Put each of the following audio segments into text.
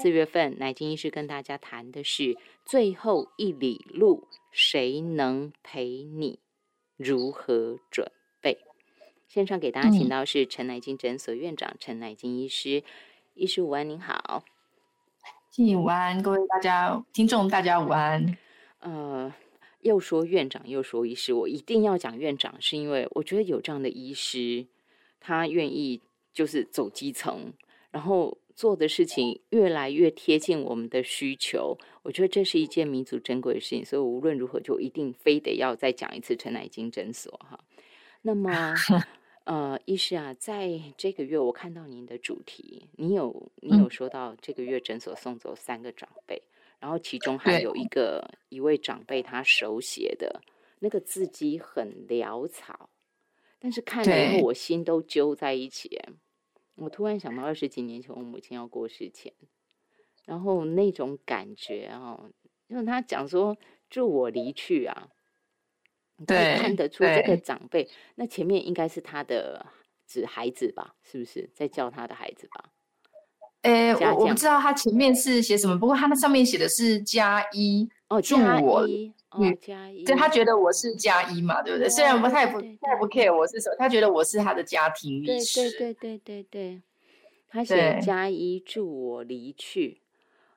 四月份，乃金医师跟大家谈的是最后一里路，谁能陪你？如何准备？线上给大家请到是陈乃金诊所院长陈乃金医师，医师午安，您好，午安，各位大家听众大家午安。呃，又说院长又说医师，我一定要讲院长，是因为我觉得有这样的医师，他愿意就是走基层，然后。做的事情越来越贴近我们的需求，我觉得这是一件弥足珍贵的事情，所以无论如何就一定非得要再讲一次陈乃金诊所哈。那么，呃，医师啊，在这个月我看到您的主题，你有你有说到这个月诊所送走三个长辈，然后其中还有一个一位长辈他手写的那个字迹很潦草，但是看了以后我心都揪在一起。我突然想到二十几年前我母亲要过世前，然后那种感觉哦，因为他讲说祝我离去啊，对，看得出这个长辈，那前面应该是他的指孩子吧？是不是在叫他的孩子吧？诶，我我不知道他前面是写什么，不过他那上面写的是加一哦，祝我。嗯，加一，对他觉得我是加一嘛，对不对？虽然不，他也不，他也不 care 我是什么，他觉得我是他的家庭律师。对对对对对对，他写加一，助我离去，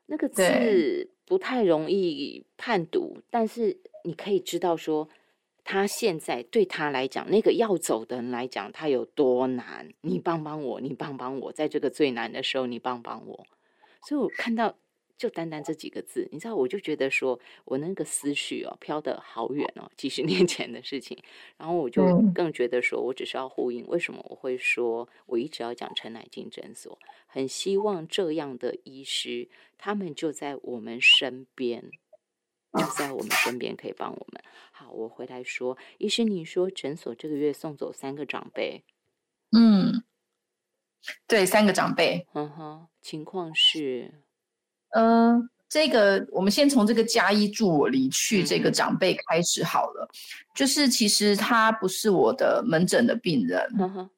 那个字不太容易判读，但是你可以知道说，他现在对他来讲，那个要走的人来讲，他有多难。你帮帮我，你帮帮我，在这个最难的时候，你帮帮我。所以我看到。就单单这几个字，你知道，我就觉得说，我那个思绪哦，飘得好远哦，几十年 前的事情。然后我就更觉得说，我只是要呼应，为什么我会说，我一直要讲陈乃金诊所，很希望这样的医师，他们就在我们身边，就在我们身边可以帮我们。好，我回来说，医师，你说诊所这个月送走三个长辈，嗯，对，三个长辈，嗯哼，情况是。嗯，这个我们先从这个加一助我离去这个长辈开始好了。就是其实他不是我的门诊的病人，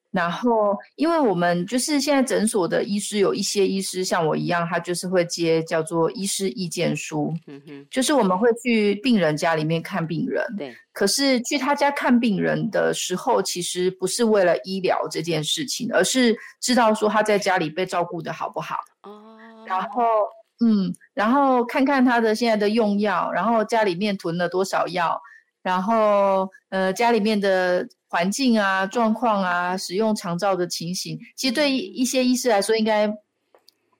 然后因为我们就是现在诊所的医师有一些医师像我一样，他就是会接叫做医师意见书，嗯哼，就是我们会去病人家里面看病人，对。可是去他家看病人的时候，其实不是为了医疗这件事情，而是知道说他在家里被照顾的好不好哦，然后。嗯，然后看看他的现在的用药，然后家里面囤了多少药，然后呃家里面的环境啊、状况啊、使用长照的情形，其实对一些医师来说应该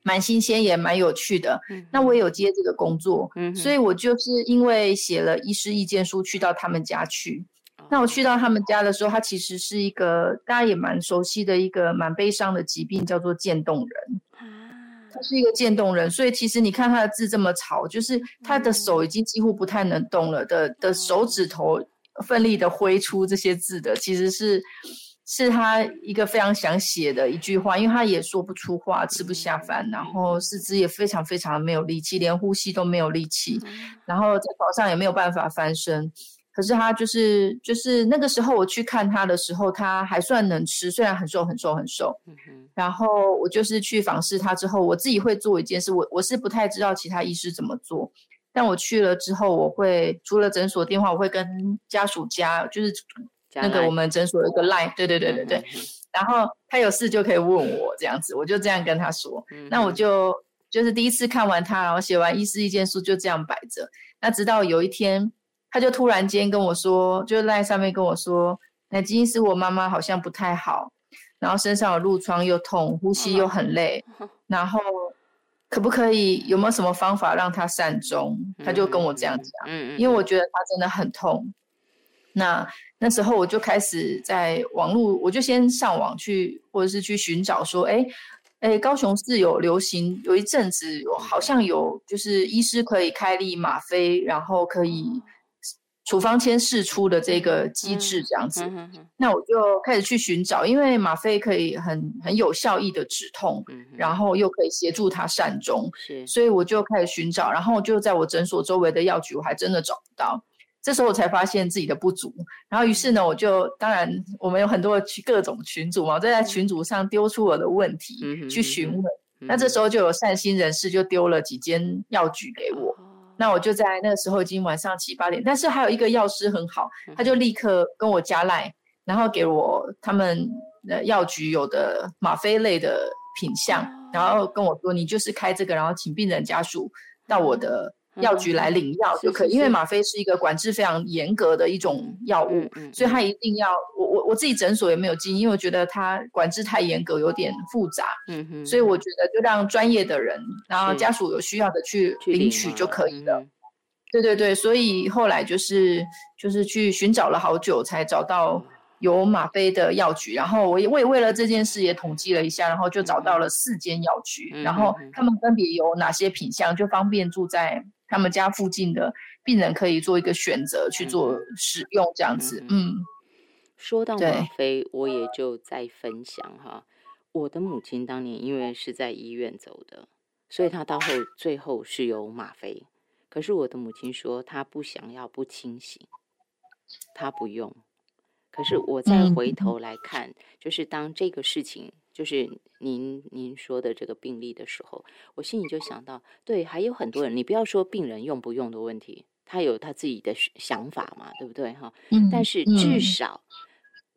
蛮新鲜也蛮有趣的。那我也有接这个工作，所以我就是因为写了医师意见书去到他们家去。那我去到他们家的时候，他其实是一个大家也蛮熟悉的一个蛮悲伤的疾病，叫做渐冻人。他是一个渐冻人，所以其实你看他的字这么草，就是他的手已经几乎不太能动了的的手指头奋力的挥出这些字的，其实是是他一个非常想写的一句话，因为他也说不出话，吃不下饭，然后四肢也非常非常没有力气，连呼吸都没有力气，然后在床上也没有办法翻身。可是他就是就是那个时候我去看他的时候，他还算能吃，虽然很瘦很瘦很瘦。然后我就是去访视他之后，我自己会做一件事，我我是不太知道其他医师怎么做，但我去了之后，我会除了诊所电话，我会跟家属加，就是那个我们诊所有一个 line，对对对对对。然后他有事就可以问我这样子，我就这样跟他说。那我就就是第一次看完他，然后写完医师意见书就这样摆着。那直到有一天。他就突然间跟我说，就在上面跟我说，那金是我妈妈好像不太好，然后身上有褥疮又痛，呼吸又很累，然后可不可以有没有什么方法让他善终？他就跟我这样讲，嗯因为我觉得他真的很痛。那那时候我就开始在网络，我就先上网去，或者是去寻找说，哎哎，高雄市有流行有一阵子有好像有就是医师可以开立吗啡，然后可以。处方签释出的这个机制这样子，那我就开始去寻找，因为吗啡可以很很有效益的止痛，然后又可以协助他善终，所以我就开始寻找，然后就在我诊所周围的药局，我还真的找不到。这时候我才发现自己的不足，然后于是呢，我就当然我们有很多各种群组嘛，我在群组上丢出我的问题去询问，那这时候就有善心人士就丢了几间药局给我，那我就在那个时候已经晚上七八点，但是还有一个药师很好，他就立刻跟我加赖，然后给我他们呃药局有的吗啡类的品相，然后跟我说你就是开这个，然后请病人家属到我的。药局来领药就可以，因为吗啡是一个管制非常严格的一种药物，所以他一定要我我我自己诊所也没有进，因为我觉得他管制太严格，有点复杂，嗯哼，所以我觉得就让专业的人，然后家属有需要的去领取就可以了。对对对，所以后来就是就是去寻找了好久才找到。有吗啡的药局，然后我也我也为了这件事也统计了一下，然后就找到了四间药局，然后他们分别有哪些品相，就方便住在他们家附近的病人可以做一个选择去做使用这样子。嗯，说到吗啡，我也就在分享哈，我的母亲当年因为是在医院走的，所以她到后最后是有吗啡，可是我的母亲说她不想要不清醒，她不用。可是我再回头来看，就是当这个事情，就是您您说的这个病例的时候，我心里就想到，对，还有很多人，你不要说病人用不用的问题，他有他自己的想法嘛，对不对哈？嗯。但是至少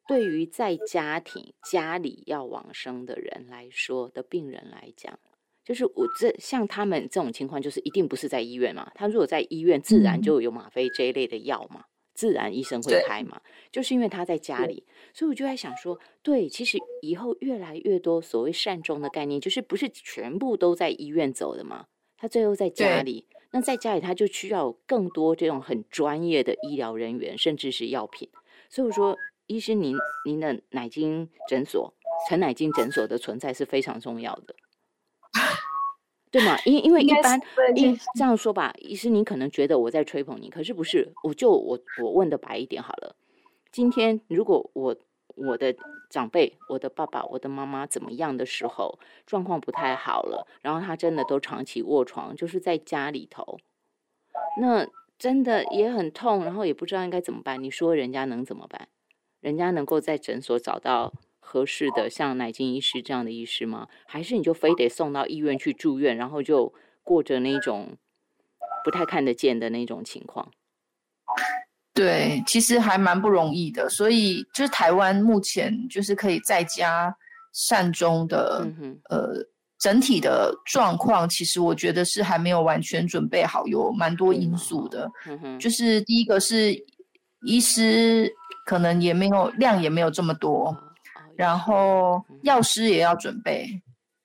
对于在家庭家里要往生的人来说的病人来讲，就是我这像他们这种情况，就是一定不是在医院嘛。他如果在医院，自然就有吗啡这一类的药嘛。自然医生会开嘛，就是因为他在家里，所以我就在想说，对，其实以后越来越多所谓善终的概念，就是不是全部都在医院走的嘛？他最后在家里，那在家里他就需要更多这种很专业的医疗人员，甚至是药品。所以我说，医师您您的奶精诊所、陈奶精诊所的存在是非常重要的。对嘛？因因为一般，因这样说吧，医师，你可能觉得我在吹捧你，可是不是？我就我我问的白一点好了。今天如果我我的长辈、我的爸爸、我的妈妈怎么样的时候，状况不太好了，然后他真的都长期卧床，就是在家里头，那真的也很痛，然后也不知道应该怎么办。你说人家能怎么办？人家能够在诊所找到？合适的像奶金医师这样的医师吗？还是你就非得送到医院去住院，然后就过着那种不太看得见的那种情况？对，其实还蛮不容易的。所以就是台湾目前就是可以在家善终的，呃，整体的状况，其实我觉得是还没有完全准备好，有蛮多因素的。就是第一个是医师可能也没有量，也没有这么多。然后药师也要准备，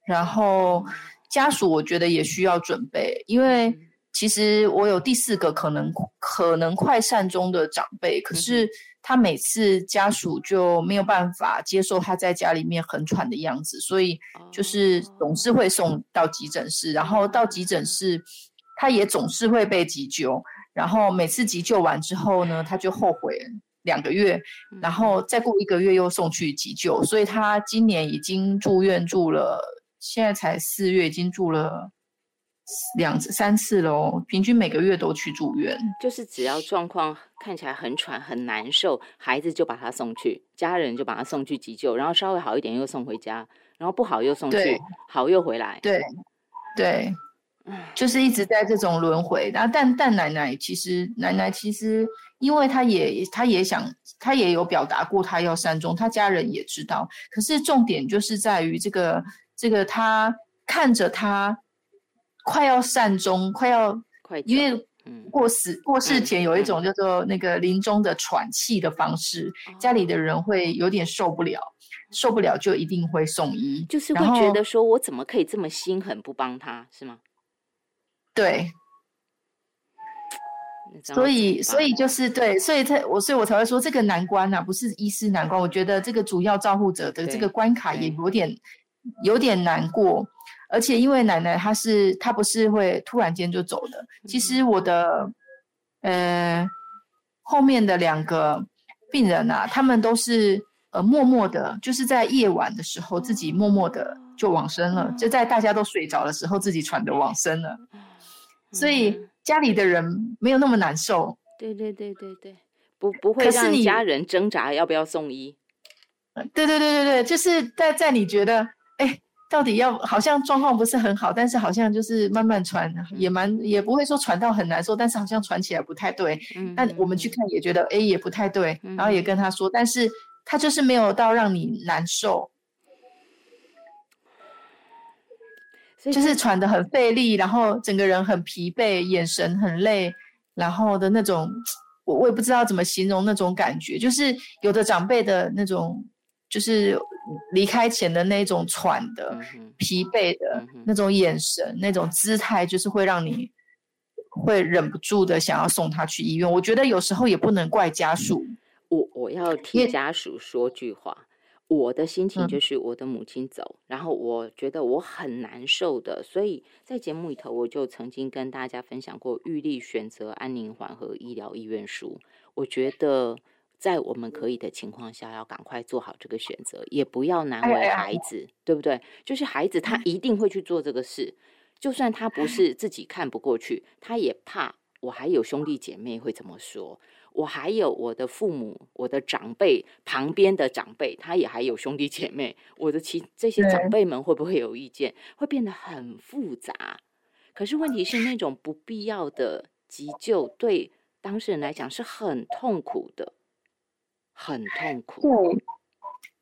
然后家属我觉得也需要准备，因为其实我有第四个可能可能快善终的长辈，可是他每次家属就没有办法接受他在家里面很喘的样子，所以就是总是会送到急诊室，然后到急诊室他也总是会被急救，然后每次急救完之后呢，他就后悔。两个月，然后再过一个月又送去急救，所以他今年已经住院住了，现在才四月，已经住了两三次喽，平均每个月都去住院。就是只要状况看起来很喘很难受，孩子就把他送去，家人就把他送去急救，然后稍微好一点又送回家，然后不好又送去，好又回来。对，对。就是一直在这种轮回，然后但但奶奶其实奶奶其实，因为她也她也想，她也有表达过她要善终，她家人也知道。可是重点就是在于这个这个，她看着她快要善终，快要快，因为过死过世前有一种叫做那个临终的喘气的方式，家里的人会有点受不了，受不了就一定会送医，就是会觉得说我怎么可以这么心狠不帮他，是吗？对，所以所以就是对，所以才我所以我才会说这个难关啊，不是医师难关。我觉得这个主要照护者的这个关卡也有点有点难过，而且因为奶奶她是她不是会突然间就走的。其实我的呃后面的两个病人啊，他们都是呃默默的，就是在夜晚的时候自己默默的就往生了，就在大家都睡着的时候自己喘的往生了。所以家里的人没有那么难受。对对对对对，不不会让家人挣扎要不要送医。对对对对对，就是在在你觉得哎到底要好像状况不是很好，但是好像就是慢慢传，也蛮也不会说传到很难受，但是好像传起来不太对。嗯，但我们去看也觉得哎也不太对，然后也跟他说，但是他就是没有到让你难受，就是喘得很费力，然后整个人很疲惫，眼神很累，然后的那种，我我也不知道怎么形容那种感觉，就是有的长辈的那种。就是离开前的那种喘的、疲惫的那种眼神、那种姿态，就是会让你会忍不住的想要送他去医院。我觉得有时候也不能怪家属，我我要替家属说句话。我的心情就是我的母亲走，然后我觉得我很难受的，所以在节目里头我就曾经跟大家分享过玉立选择安宁缓和医疗意愿书。我觉得。在我们可以的情况下，要赶快做好这个选择，也不要难为孩子，对不对？就是孩子他一定会去做这个事，就算他不是自己看不过去，他也怕我还有兄弟姐妹会怎么说，我还有我的父母、我的长辈旁边的长辈，他也还有兄弟姐妹，我的其这些长辈们会不会有意见？会变得很复杂。可是问题是，那种不必要的急救对当事人来讲是很痛苦的。很痛苦。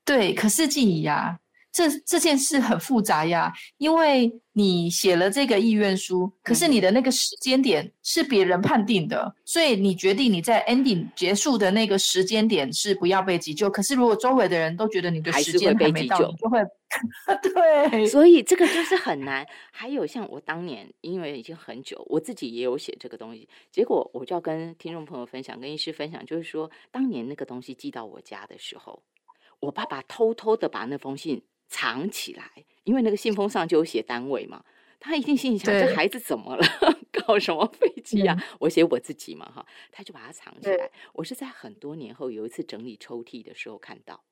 对，对，可是静怡呀，这这件事很复杂呀，因为你写了这个意愿书，可是你的那个时间点是别人判定的，所以你决定你在 ending 结束的那个时间点是不要被急救。可是如果周围的人都觉得你的时间还没到，就会 对，所以这个就是很难。还有像我当年，因为已经很久，我自己也有写这个东西，结果我就要跟听众朋友分享，跟医师分享，就是说当年那个东西寄到我家的时候，我爸爸偷偷的把那封信。藏起来，因为那个信封上就有写单位嘛，他一定心里想：这孩子怎么了？搞什么飞机啊？我写我自己嘛，哈，他就把它藏起来。我是在很多年后有一次整理抽屉的时候看到。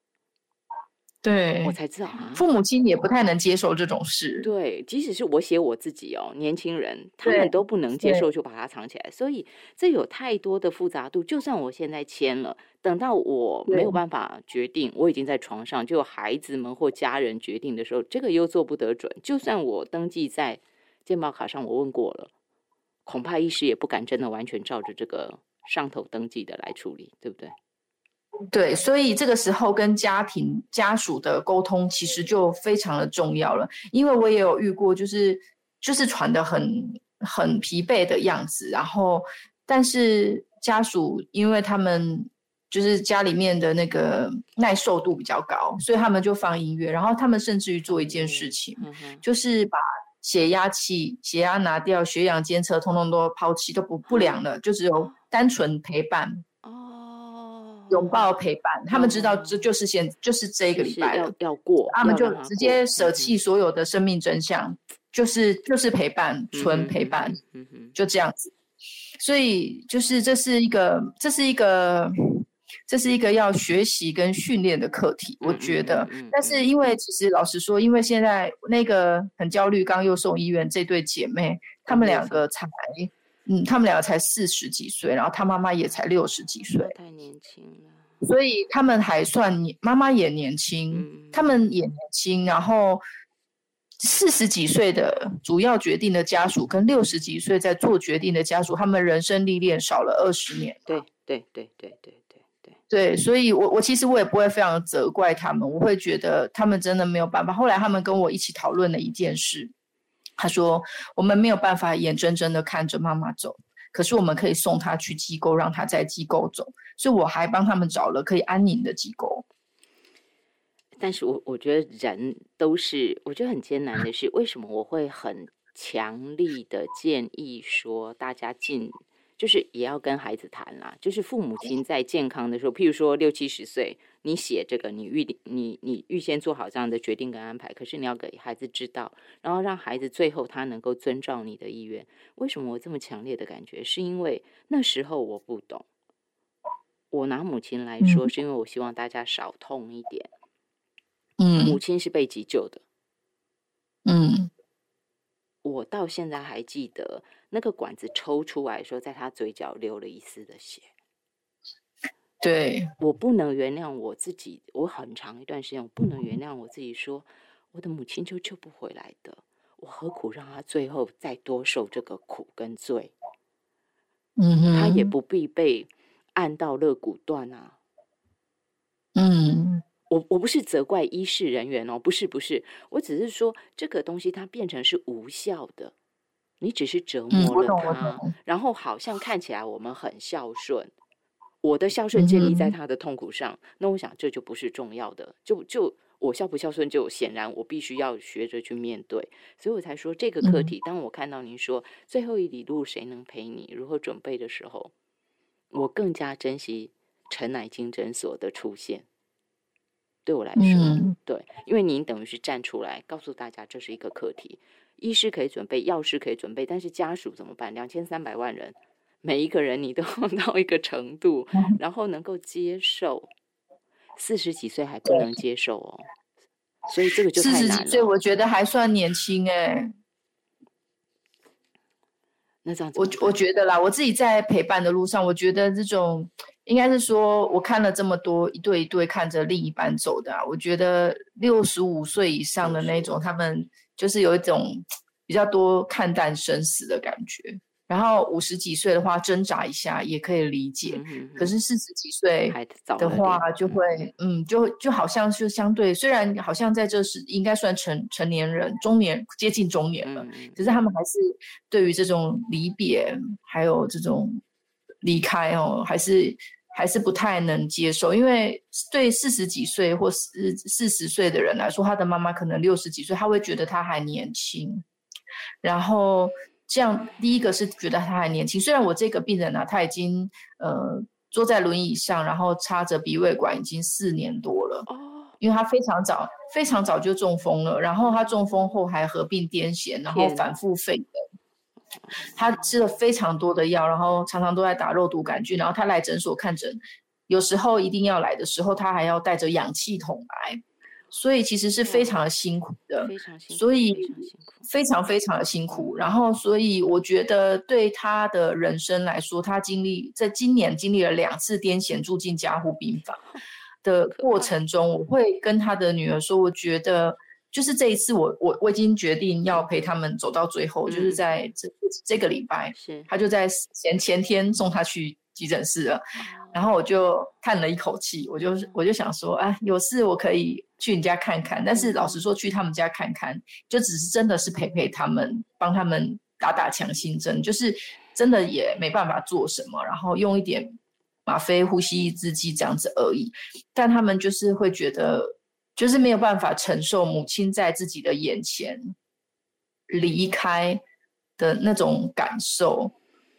对，我才知道啊，父母亲也不太能接受这种事。对，即使是我写我自己哦，年轻人他们都不能接受，就把它藏起来。所以这有太多的复杂度。就算我现在签了，等到我没有办法决定，我已经在床上，就孩子们或家人决定的时候，这个又做不得准。就算我登记在健保卡上，我问过了，恐怕一时也不敢真的完全照着这个上头登记的来处理，对不对？对，所以这个时候跟家庭家属的沟通其实就非常的重要了。因为我也有遇过，就是就是喘的很很疲惫的样子，然后但是家属因为他们就是家里面的那个耐受度比较高，所以他们就放音乐，然后他们甚至于做一件事情，就是把血压器、血压拿掉，血氧监测通通都抛弃，都不不良了，就只有单纯陪伴。拥抱陪伴，他们知道这就是现就是这个礼拜要要过，他们就直接舍弃所有的生命真相，就是就是陪伴，纯陪伴，就这样子。所以就是这是一个这是一个这是一个要学习跟训练的课题，我觉得。但是因为其实老实说，因为现在那个很焦虑，刚又送医院这对姐妹，她们两个才。嗯，他们两个才四十几岁，然后他妈妈也才六十几岁，太年轻了。所以他们还算年，妈妈也年轻，他们也年轻。然后四十几岁的主要决定的家属，跟六十几岁在做决定的家属，他们人生历练少了二十年。对对对对对对对对，所以我我其实我也不会非常责怪他们，我会觉得他们真的没有办法。后来他们跟我一起讨论了一件事。他说：“我们没有办法眼睁睁的看着妈妈走，可是我们可以送她去机构，让她在机构走。所以我还帮他们找了可以安宁的机构。但是我我觉得人都是，我觉得很艰难的是，为什么我会很强力的建议说，大家进。”就是也要跟孩子谈啦，就是父母亲在健康的时候，譬如说六七十岁，你写这个，你预你你预先做好这样的决定跟安排，可是你要给孩子知道，然后让孩子最后他能够遵照你的意愿。为什么我这么强烈的感觉？是因为那时候我不懂。我拿母亲来说，是因为我希望大家少痛一点。嗯，母亲是被急救的。嗯。我到现在还记得那个管子抽出来说，在他嘴角流了一丝的血。对我不能原谅我自己，我很长一段时间我不能原谅我自己，说我的母亲就救不回来的，我何苦让她最后再多受这个苦跟罪？嗯哼，她也不必被按到肋骨断啊。嗯，我我不是责怪医事人员哦，不是不是，我只是说这个东西它变成是无效的，你只是折磨了他，然后好像看起来我们很孝顺。我的孝顺建立在他的痛苦上，那我想这就不是重要的。就就我孝不孝顺，就显然我必须要学着去面对，所以我才说这个课题。当我看到您说最后一里路谁能陪你，如何准备的时候，我更加珍惜陈乃金诊所的出现。对我来说，对，因为您等于是站出来告诉大家这是一个课题，医师可以准备，药师可以准备，但是家属怎么办？两千三百万人。每一个人你都 到一个程度，然后能够接受。四十几岁还不能接受哦，所以这个就太难了。四十几岁我觉得还算年轻哎。那这样子，我我觉得啦，我自己在陪伴的路上，我觉得这种应该是说，我看了这么多一对一对看着另一半走的，我觉得六十五岁以上的那种，他们就是有一种比较多看淡生死的感觉。然后五十几岁的话，挣扎一下也可以理解。可是四十几岁的话，就会嗯，就就好像是相对，虽然好像在这时应该算成成年人、中年接近中年了，可是他们还是对于这种离别还有这种离开哦，还是还是不太能接受。因为对四十几岁或四四十岁的人来说，他的妈妈可能六十几岁，他会觉得他还年轻，然后。这样，第一个是觉得他还年轻。虽然我这个病人呢，他已经呃坐在轮椅上，然后插着鼻胃管已经四年多了。哦。因为他非常早，非常早就中风了，然后他中风后还合并癫痫，然后反复肺炎。他吃了非常多的药，然后常常都在打肉毒杆菌。然后他来诊所看诊，有时候一定要来的时候，他还要带着氧气筒来。所以其实是非常的辛苦的，所以非常非常的辛苦。然后，所以我觉得对他的人生来说，他经历在今年经历了两次癫痫，住进加护病房 的过程中，我会跟他的女儿说，我觉得就是这一次，我我我已经决定要陪他们走到最后，就是在这这个礼拜，是他就在前前天送他去急诊室了。然后我就叹了一口气，我就我就想说，哎，有事我可以去人家看看。但是老实说，去他们家看看，就只是真的是陪陪他们，帮他们打打强心针，就是真的也没办法做什么。然后用一点吗啡、呼吸抑制剂这样子而已。但他们就是会觉得，就是没有办法承受母亲在自己的眼前离开的那种感受。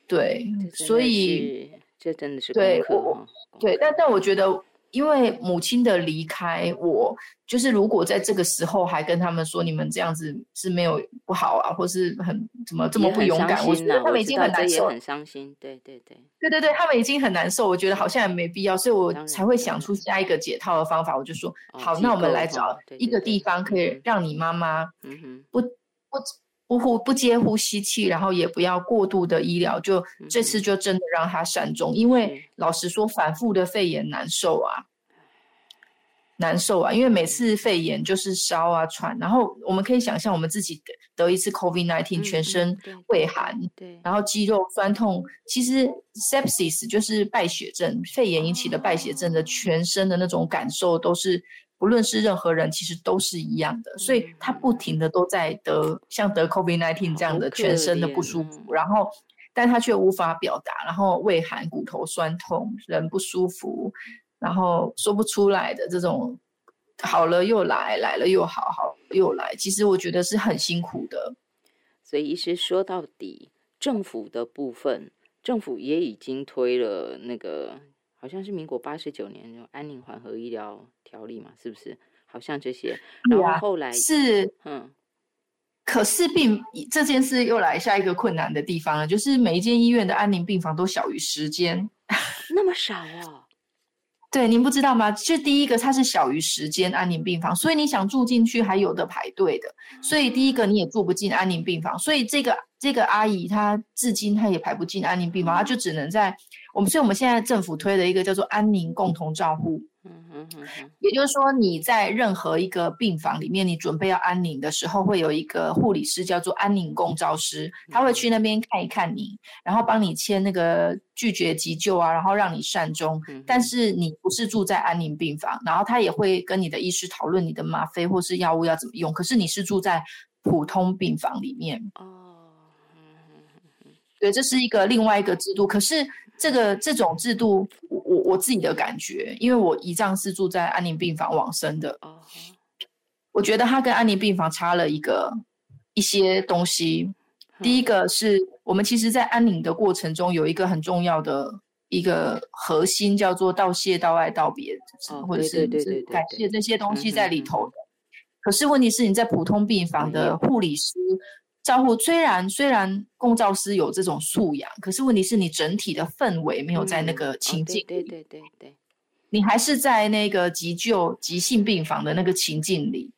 对，所以。这真的是对我，对，但但我觉得，因为母亲的离开，我就是如果在这个时候还跟他们说你们这样子是没有不好啊，或是很怎么这么不勇敢，我觉得他们已经很难受，很伤心，对对对，对对对，他们已经很难受，我觉得好像也没必要，所以我才会想出下一个解套的方法，我就说好，那我们来找一个地方可以让你妈妈不不。不呼不接呼吸器，然后也不要过度的医疗，就这次就真的让他善终。因为老实说，反复的肺炎难受啊，难受啊。因为每次肺炎就是烧啊喘，然后我们可以想象，我们自己得一次 COVID-19，全身畏寒，对，然后肌肉酸痛。其实 sepsis 就是败血症，肺炎引起的败血症的全身的那种感受都是。不论是任何人，其实都是一样的，所以他不停的都在得像得 COVID nineteen 这样的全身的不舒服，然后，但他却无法表达，然后胃寒、骨头酸痛、人不舒服，然后说不出来的这种，好了又来，来了又好，好又来，其实我觉得是很辛苦的。所以，医师说到底，政府的部分，政府也已经推了那个。好像是民国八十九年《安宁缓和医疗条例》嘛，是不是？好像这些，然后后来是嗯，可是病这件事又来下一个困难的地方了，就是每一间医院的安宁病房都小于十间，那么少啊。对，您不知道吗？就第一个，它是小于十间安宁病房，所以你想住进去还有的排队的，所以第一个你也住不进安宁病房，所以这个这个阿姨她至今她也排不进安宁病房，她就只能在。我们所以我们现在政府推的一个叫做安宁共同照护也就是说，你在任何一个病房里面，你准备要安宁的时候，会有一个护理师叫做安宁共照师，他会去那边看一看你，然后帮你签那个拒绝急救啊，然后让你善终。但是你不是住在安宁病房，然后他也会跟你的医师讨论你的吗啡或是药物要怎么用。可是你是住在普通病房里面哦，对，这是一个另外一个制度。可是这个这种制度。我我自己的感觉，因为我姨丈是住在安宁病房往生的，我觉得他跟安宁病房差了一个一些东西。第一个是我们其实，在安宁的过程中，有一个很重要的一个核心，叫做道谢、道爱、道别，或者是感谢这些东西在里头的。可是问题是，你在普通病房的护理师。照护虽然虽然共照师有这种素养，可是问题是你整体的氛围没有在那个情境对对对对，你还是在那个急救急性病房的那个情境里，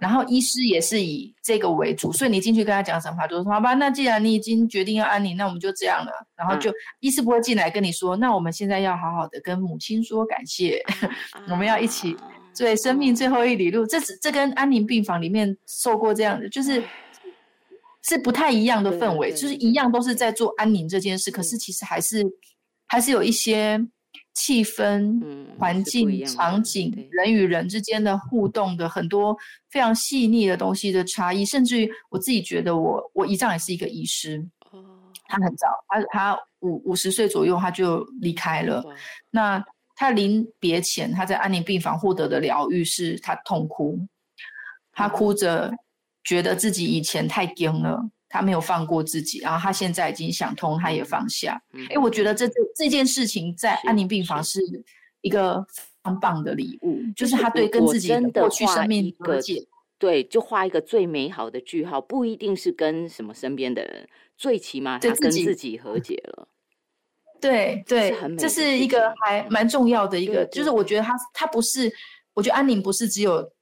然后医师也是以这个为主，所以你进去跟他讲什么，就说好吧，那既然你已经决定要安宁，那我们就这样了，然后就医师不会进来跟你说，那我们现在要好好的跟母亲说感谢，我们要一起对生命最后一里路，这这跟安宁病房里面受过这样的就是。是不太一样的氛围，就是一样都是在。做安宁这件事，可是其实还是还是有一些气氛、环境、场景、人与人之间的互动的很多非常细腻的东西的差异，甚至于我自己觉得，我我姨丈也是一个医师，他很早，他他五五十岁左右他就离开了，那他临别前他在安宁病房获得的疗愈是他痛哭，他哭着。觉得自己以前太硬了，他没有放过自己，然后他现在已经想通，他也放下。哎，我觉得这这这件事情在安宁病房是一个非常棒的礼物，就是他对跟自己的过去生命和解。对，就画一个最美好的句号，不一定是跟什么身边的人，最起码他跟自己和解了。对对，这是一个还蛮重要的一个，就是我觉得他他不是，我觉得安宁不是只有。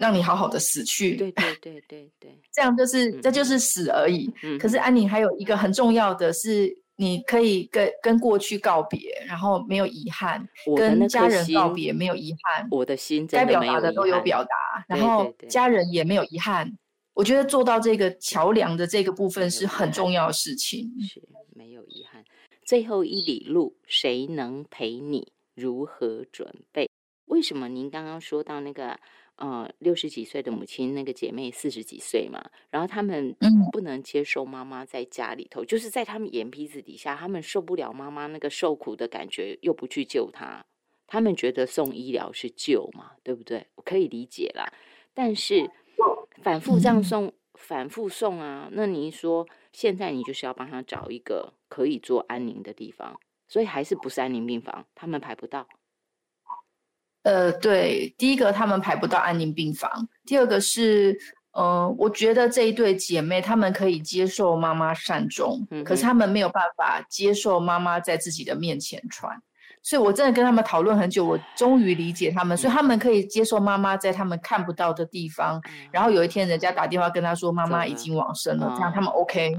让你好好的死去，对对对对对，这样就是这就是死而已。可是安宁还有一个很重要的是，你可以跟跟过去告别，然后没有遗憾，跟家人告别没有遗憾。我的心该表达的都有表达，然后家人也没有遗憾。我觉得做到这个桥梁的这个部分是很重要的事情。是没有遗憾。最后一里路，谁能陪你？如何准备？为什么您刚刚说到那个？呃，六十几岁的母亲，那个姐妹四十几岁嘛，然后他们不能接受妈妈在家里头，就是在他们眼皮子底下，他们受不了妈妈那个受苦的感觉，又不去救她，他们觉得送医疗是救嘛，对不对？我可以理解啦，但是反复这样送，反复送啊，那你说现在你就是要帮他找一个可以做安宁的地方，所以还是不是安宁病房，他们排不到。呃，对，第一个他们排不到安宁病房，第二个是，呃，我觉得这一对姐妹她们可以接受妈妈善终，可是她们没有办法接受妈妈在自己的面前穿，所以我真的跟他们讨论很久，我终于理解他们，所以他们可以接受妈妈在他们看不到的地方，然后有一天人家打电话跟他说妈妈已经往生了，这样他们 OK。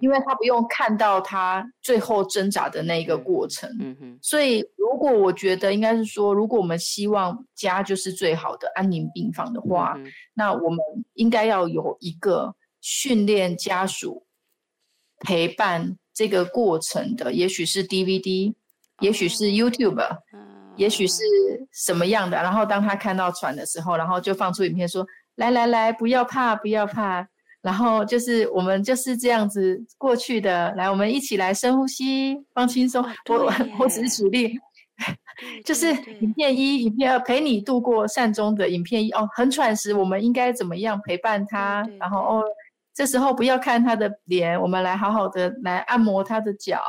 因为他不用看到他最后挣扎的那一个过程，嗯哼。所以如果我觉得应该是说，如果我们希望家就是最好的安宁病房的话，那我们应该要有一个训练家属陪伴这个过程的，也许是 DVD，也许是 YouTube，也许是什么样的。然后当他看到船的时候，然后就放出影片说：“来来来，不要怕，不要怕。”然后就是我们就是这样子过去的，来，我们一起来深呼吸，放轻松。我我只是举例，就是影片一、影片二陪你度过善终的影片一哦，很喘时，我们应该怎么样陪伴他？然后哦，这时候不要看他的脸，我们来好好的来按摩他的脚，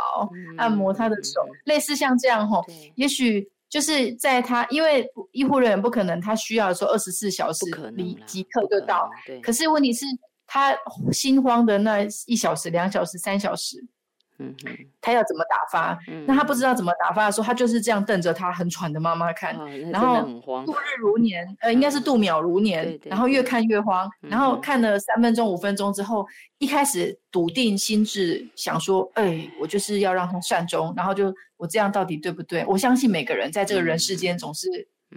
按摩他的手，类似像这样吼。也许就是在他，因为医护人员不可能，他需要说二十四小时立即刻就到。可是问题是。他心慌的那一小时、两小时、三小时，嗯哼，他要怎么打发？那他不知道怎么打发的时候，他就是这样瞪着他很喘的妈妈看，然后度日如年，呃，应该是度秒如年，然后越看越慌，然后看了三分钟、五分钟之后，一开始笃定心智，想说，哎，我就是要让他善终，然后就我这样到底对不对？我相信每个人在这个人世间总是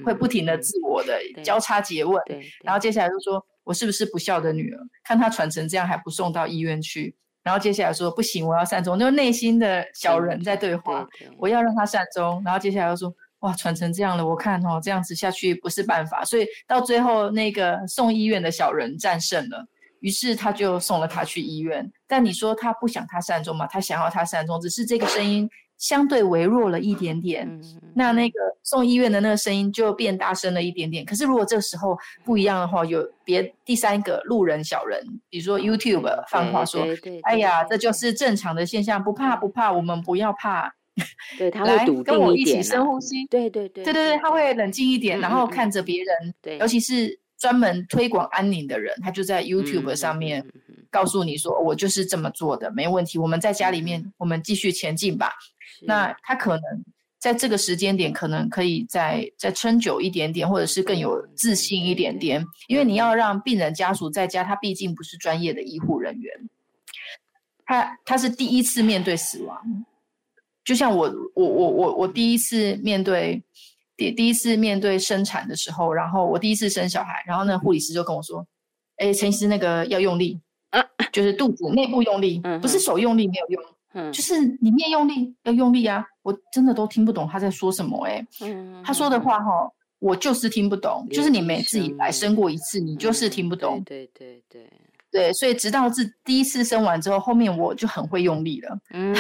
会不停的自我的交叉诘问，然后接下来就说我是不是不孝的女儿？看她传成这样还不送到医院去？然后接下来说不行，我要善终，就内心的小人在对话，我要让他善终。然后接下来又说哇，传成这样了，我看哦这样子下去不是办法，所以到最后那个送医院的小人战胜了。于是他就送了他去医院，但你说他不想他善终吗？他想要他善终，只是这个声音相对微弱了一点点。那那个送医院的那个声音就变大声了一点点。可是如果这时候不一样的话，有别第三个路人小人，比如说 YouTube 放话说：“哎呀，这就是正常的现象，不怕不怕，我们不要怕。”对，他会笃定一起深呼吸。对对对，对对对，他会冷静一点，然后看着别人，对，尤其是。专门推广安宁的人，他就在 YouTube 上面告诉你说：“我就是这么做的，没问题。我们在家里面，我们继续前进吧。”那他可能在这个时间点，可能可以再再撑久一点点，或者是更有自信一点点。因为你要让病人家属在家，他毕竟不是专业的医护人员，他他是第一次面对死亡，就像我我我我我第一次面对。第第一次面对生产的时候，然后我第一次生小孩，然后那护理师就跟我说：“哎，陈医师，那个要用力，就是肚子内部用力，不是手用力没有用，就是里面用力要用力啊！”我真的都听不懂他在说什么，哎，他说的话哈，我就是听不懂，就是你没自己来生过一次，你就是听不懂，对对对。对，所以直到自第一次生完之后，后面我就很会用力了。嗯，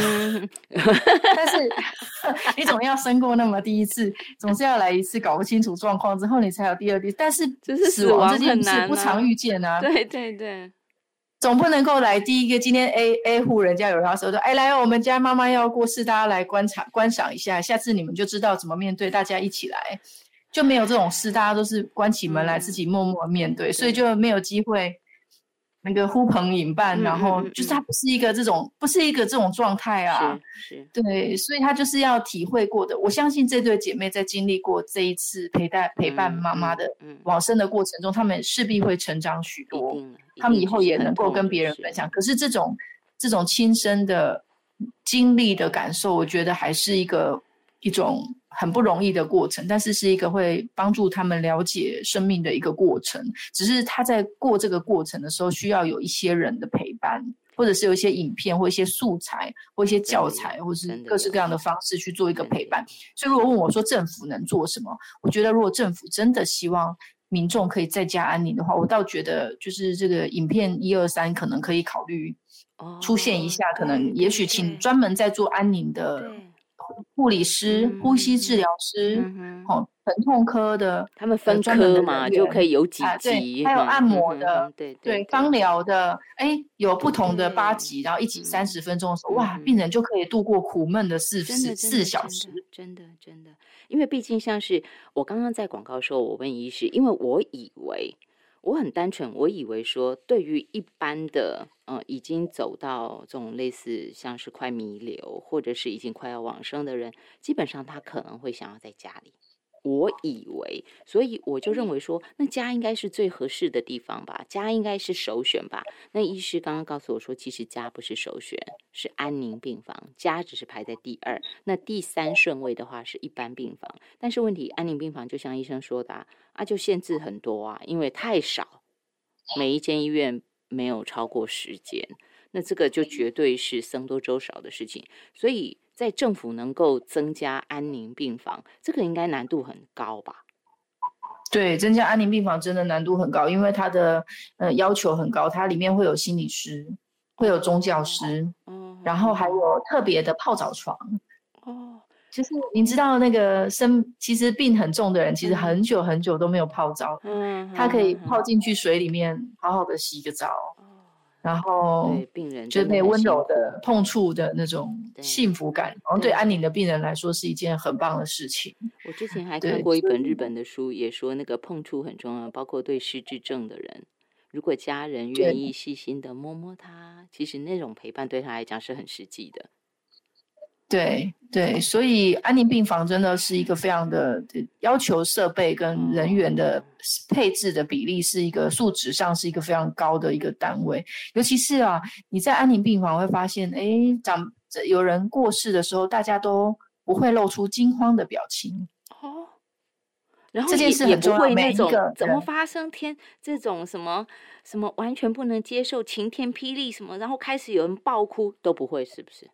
但是 你总要生过那么第一次，总是要来一次搞不清楚状况之后，你才有第二次。但是死亡这件事不常遇见啊。对对对，总不能够来第一个。今天 A A 户人家有人说说，哎，来我们家妈妈要过世，大家来观察观赏一下，下次你们就知道怎么面对，大家一起来，就没有这种事，大家都是关起门来自己默默面对，所以就没有机会。那个呼朋引伴，然后就是他不是一个这种，不是一个这种状态啊。是，对，所以他就是要体会过的。我相信这对姐妹在经历过这一次陪伴陪伴妈妈的往生的过程中，他们势必会成长许多。他们以后也能够跟别人分享。可是这种这种亲身的经历的感受，我觉得还是一个一种。很不容易的过程，但是是一个会帮助他们了解生命的一个过程。只是他在过这个过程的时候，需要有一些人的陪伴，或者是有一些影片或一些素材或一些教材，或是各式各样的方式去做一个陪伴。所以，如果问我说政府能做什么，我觉得如果政府真的希望民众可以在家安宁的话，我倒觉得就是这个影片一二三可能可以考虑出现一下，可能也许请专门在做安宁的。护理师、呼吸治疗师，哦，疼痛科的，他们分科嘛，就可以有几级，还有按摩的，对对，芳疗的，哎，有不同的八级，然后一级三十分钟的时候，哇，病人就可以度过苦闷的四四四小时，真的真的，因为毕竟像是我刚刚在广告时候，我问医师，因为我以为。我很单纯，我以为说，对于一般的，嗯，已经走到这种类似像是快弥留，或者是已经快要往生的人，基本上他可能会想要在家里。我以为，所以我就认为说，那家应该是最合适的地方吧，家应该是首选吧。那医师刚刚告诉我说，其实家不是首选，是安宁病房，家只是排在第二。那第三顺位的话是一般病房，但是问题，安宁病房就像医生说的啊，就限制很多啊，因为太少，每一间医院没有超过十间，那这个就绝对是僧多粥少的事情，所以。在政府能够增加安宁病房，这个应该难度很高吧？对，增加安宁病房真的难度很高，因为它的呃要求很高，它里面会有心理师，会有宗教师，嗯，然后还有特别的泡澡床。哦，就是您知道那个生其实病很重的人，其实很久很久都没有泡澡，嗯，他可以泡进去水里面，好好的洗个澡。然后，病人就那温柔的碰触的那种幸福感，然后对安宁的病人来说是一件很棒的事情。我之前还看过一本日本的书，也说那个碰触很重要，包括对失智症的人，如果家人愿意细心的摸摸他，其实那种陪伴对他来讲是很实际的。对对，所以安宁病房真的是一个非常的要求设备跟人员的配置的比例是一个数值上是一个非常高的一个单位，尤其是啊，你在安宁病房会发现，哎，长有人过世的时候，大家都不会露出惊慌的表情。哦，然后这件事很重要。那种怎么发生天这种什么什么完全不能接受晴天霹雳什么，然后开始有人爆哭都不会，是不是？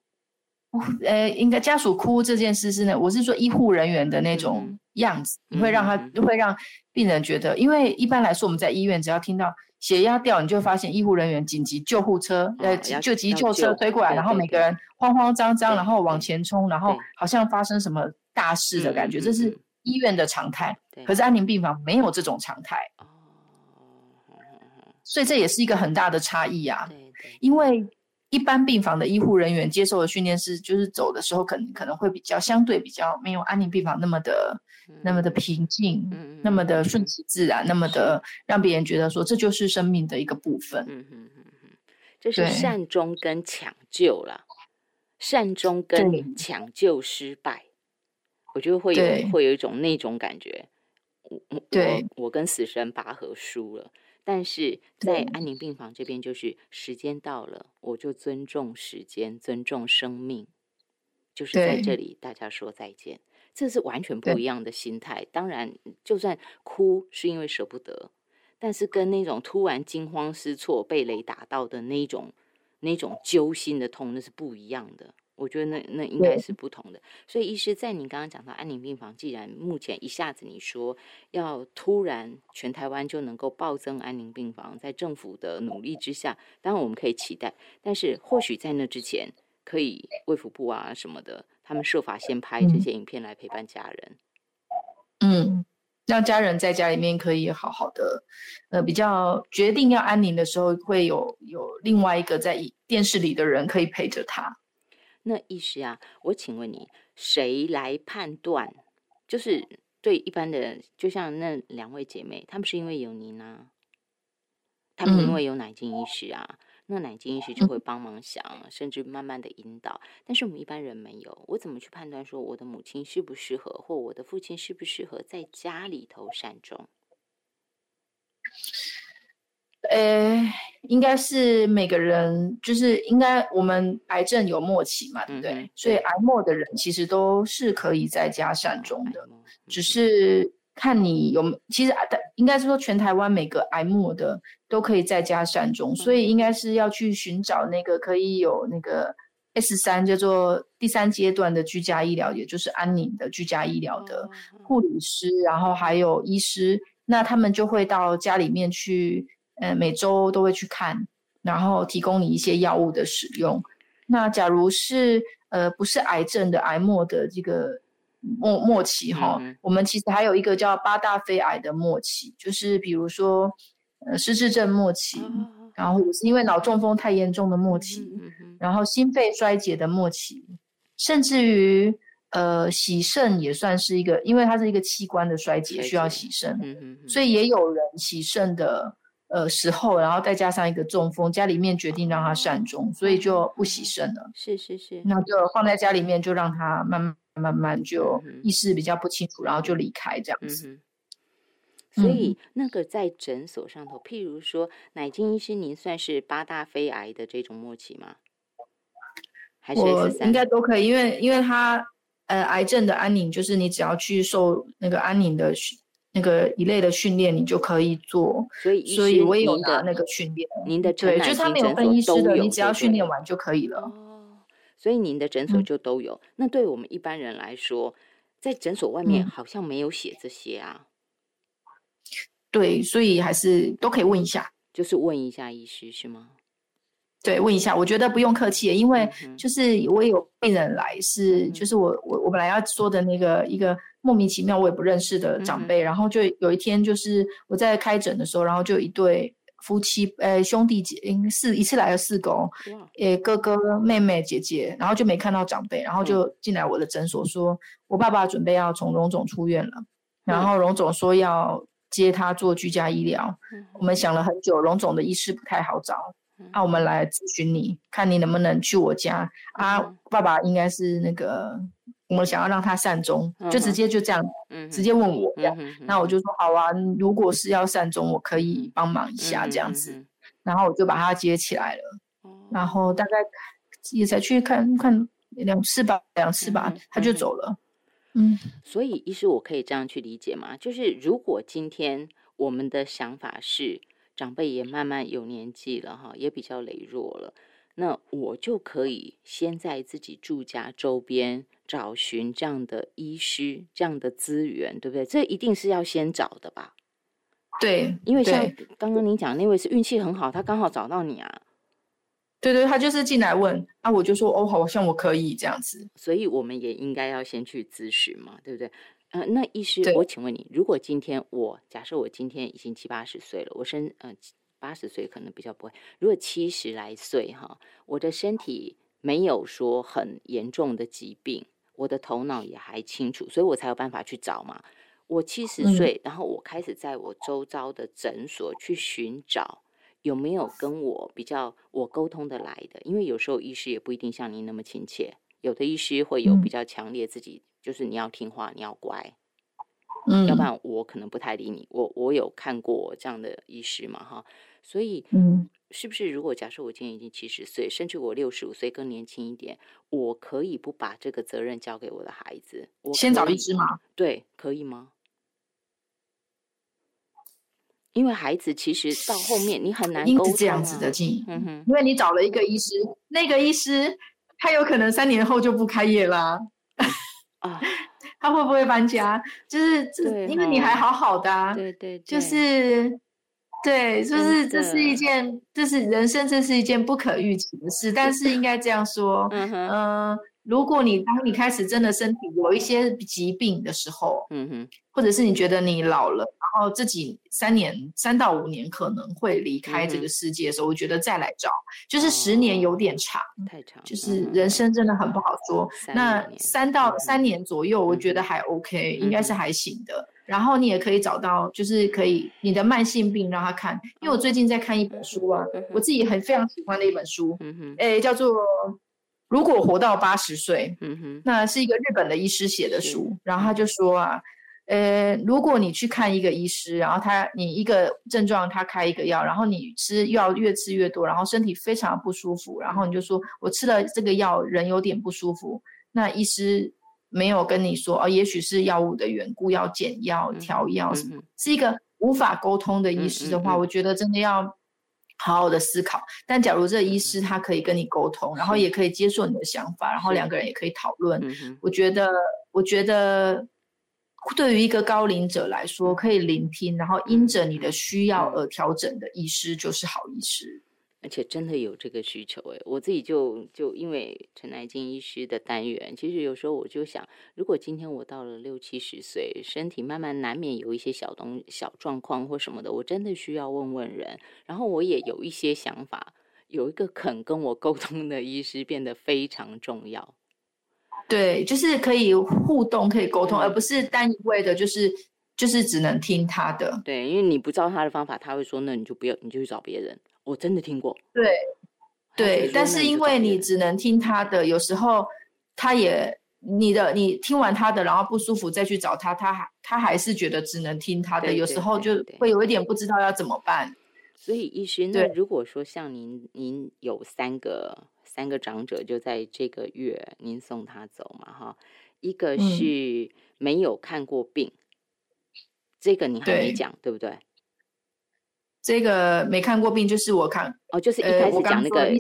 呃，应该家属哭这件事是呢，我是说医护人员的那种样子，会让他会让病人觉得，因为一般来说我们在医院只要听到血压掉，你就会发现医护人员紧急救护车呃救急救车推过来，然后每个人慌慌张张，然后往前冲，然后好像发生什么大事的感觉，这是医院的常态。可是安宁病房没有这种常态，所以这也是一个很大的差异啊，因为。一般病房的医护人员接受的训练是，就是走的时候可能可能会比较相对比较没有安宁病房那么的那么的平静，那么的顺其自然，那么的让别人觉得说这就是生命的一个部分。嗯嗯嗯嗯，这是善终跟抢救了，善终跟抢救失败，我觉得会有会有一种那种感觉。我我我跟死神拔河输了。但是在安宁病房这边，就是时间到了，我就尊重时间，尊重生命，就是在这里大家说再见，这是完全不一样的心态。当然，就算哭是因为舍不得，但是跟那种突然惊慌失措、被雷打到的那种、那种揪心的痛，那是不一样的。我觉得那那应该是不同的，所以医师在你刚刚讲到安宁病房，既然目前一下子你说要突然全台湾就能够暴增安宁病房，在政府的努力之下，当然我们可以期待，但是或许在那之前，可以卫福部啊什么的，他们设法先拍这些影片来陪伴家人，嗯，让家人在家里面可以好好的，呃，比较决定要安宁的时候，会有有另外一个在电视里的人可以陪着他。那医师啊，我请问你，谁来判断？就是对一般的，就像那两位姐妹，她们是因为有您啊，她们因为有奶金医师啊，那奶金医师就会帮忙想，甚至慢慢的引导。但是我们一般人没有，我怎么去判断说我的母亲适不适合，或我的父亲适不适合在家里头善终？呃，应该是每个人，就是应该我们癌症有末期嘛，对不对？所以癌末的人其实都是可以在家善终的，只是看你有，其实的应该是说全台湾每个癌末的都可以在家善终，所以应该是要去寻找那个可以有那个 S 三叫做第三阶段的居家医疗，也就是安宁的居家医疗的护理师，然后还有医师，那他们就会到家里面去。呃，每周都会去看，然后提供你一些药物的使用。那假如是呃不是癌症的癌末的这个末末期哈，我们其实还有一个叫八大肺癌的末期，就是比如说呃失智症末期，然后是因为脑中风太严重的末期，然后心肺衰竭的末期，甚至于呃洗肾也算是一个，因为它是一个器官的衰竭需要洗肾，所以也有人洗肾的。呃，时候，然后再加上一个中风，家里面决定让他善终，所以就不洗肾了。是是是，那就放在家里面，就让他慢慢慢慢就意识比较不清楚，然后就离开这样子。所以那个在诊所上头，譬如说乃金医师，您算是八大肺癌的这种默契吗？还是应该都可以，因为因为他呃，癌症的安宁就是你只要去受那个安宁的。那个一类的训练你就可以做，所以所以我也有拿那个训练。您的对，就是他没有分医师的，你只要训练完就可以了。哦，所以您的诊所就都有。那对我们一般人来说，在诊所外面好像没有写这些啊。对，所以还是都可以问一下，就是问一下医师是吗？对，问一下，我觉得不用客气，因为就是我有病人来，是就是我我我本来要说的那个一个莫名其妙我也不认识的长辈，然后就有一天就是我在开诊的时候，然后就一对夫妻，呃兄弟姐，四一次来了四个，呃哥哥妹妹姐姐，然后就没看到长辈，然后就进来我的诊所，说我爸爸准备要从荣总出院了，然后荣总说要接他做居家医疗，我们想了很久，荣总的医师不太好找。啊，我们来咨询你，看你能不能去我家啊？爸爸应该是那个，我们想要让他善终，就直接就这样，直接问我这样。那我就说好啊，如果是要善终，我可以帮忙一下这样子。然后我就把他接起来了，然后大概也才去看看两次吧，两次吧，他就走了。嗯，所以医师，我可以这样去理解吗？就是如果今天我们的想法是长辈也慢慢有年纪了哈，也比较羸弱了，那我就可以先在自己住家周边找寻这样的医师、这样的资源，对不对？这一定是要先找的吧？对，因为像刚刚您讲那位是运气很好，他刚好找到你啊。对对，他就是进来问啊，我就说哦，好像我可以这样子，所以我们也应该要先去咨询嘛，对不对？呃，那医师，我请问你，如果今天我假设我今天已经七八十岁了，我身呃八十岁可能比较不会，如果七十来岁哈，我的身体没有说很严重的疾病，我的头脑也还清楚，所以我才有办法去找嘛。我七十岁，然后我开始在我周遭的诊所去寻找。有没有跟我比较我沟通的来的？因为有时候医师也不一定像您那么亲切，有的医师会有比较强烈自己，就是你要听话，你要乖，嗯，要不然我可能不太理你。我我有看过这样的医师嘛，哈，所以，嗯，是不是如果假设我今年已经七十岁，甚至我六十五岁更年轻一点，我可以不把这个责任交给我的孩子？我先找医师吗？对，可以吗？因为孩子其实到后面你很难沟通这样子的进，嗯哼，因为你找了一个医师，那个医师他有可能三年后就不开业啦，啊，他会不会搬家？就是这，因为你还好好的，对对，就是对，就是这是一件，这是人生，这是一件不可预期的事，但是应该这样说，嗯哼。如果你当你开始真的身体有一些疾病的时候，嗯哼，或者是你觉得你老了，然后自己三年三到五年可能会离开这个世界的时候，我觉得再来找，就是十年有点长，太长，就是人生真的很不好说。那三到三年左右，我觉得还 OK，应该是还行的。然后你也可以找到，就是可以你的慢性病让他看，因为我最近在看一本书啊，我自己很非常喜欢的一本书，嗯哼，哎，叫做。如果活到八十岁，嗯哼，那是一个日本的医师写的书，然后他就说啊，呃，如果你去看一个医师，然后他你一个症状他开一个药，然后你吃药越吃越多，然后身体非常不舒服，然后你就说我吃了这个药人有点不舒服，那医师没有跟你说哦，也许是药物的缘故要减药调药什么，是一个无法沟通的医师的话，我觉得真的要。好好的思考，但假如这医师他可以跟你沟通，然后也可以接受你的想法，然后两个人也可以讨论。我觉得，我觉得对于一个高龄者来说，可以聆听，然后因着你的需要而调整的医师就是好医师。而且真的有这个需求诶，我自己就就因为陈乃金医师的单元，其实有时候我就想，如果今天我到了六七十岁，身体慢慢难免有一些小东小状况或什么的，我真的需要问问人。然后我也有一些想法，有一个肯跟我沟通的医师变得非常重要。对，就是可以互动，可以沟通，而不是单一味的，就是就是只能听他的。对，因为你不照他的方法，他会说，那你就不要，你就去找别人。我真的听过，对，对，但是因为你只能听他的，有时候他也你的，你听完他的，然后不舒服再去找他，他还他还是觉得只能听他的，有时候就会有一点不知道要怎么办。所以医师，那如果说像您，您有三个三个长者就在这个月，您送他走嘛？哈，一个是没有看过病，这个你还没讲，对不对？这个没看过病，就是我看哦，就是一开始讲那个开医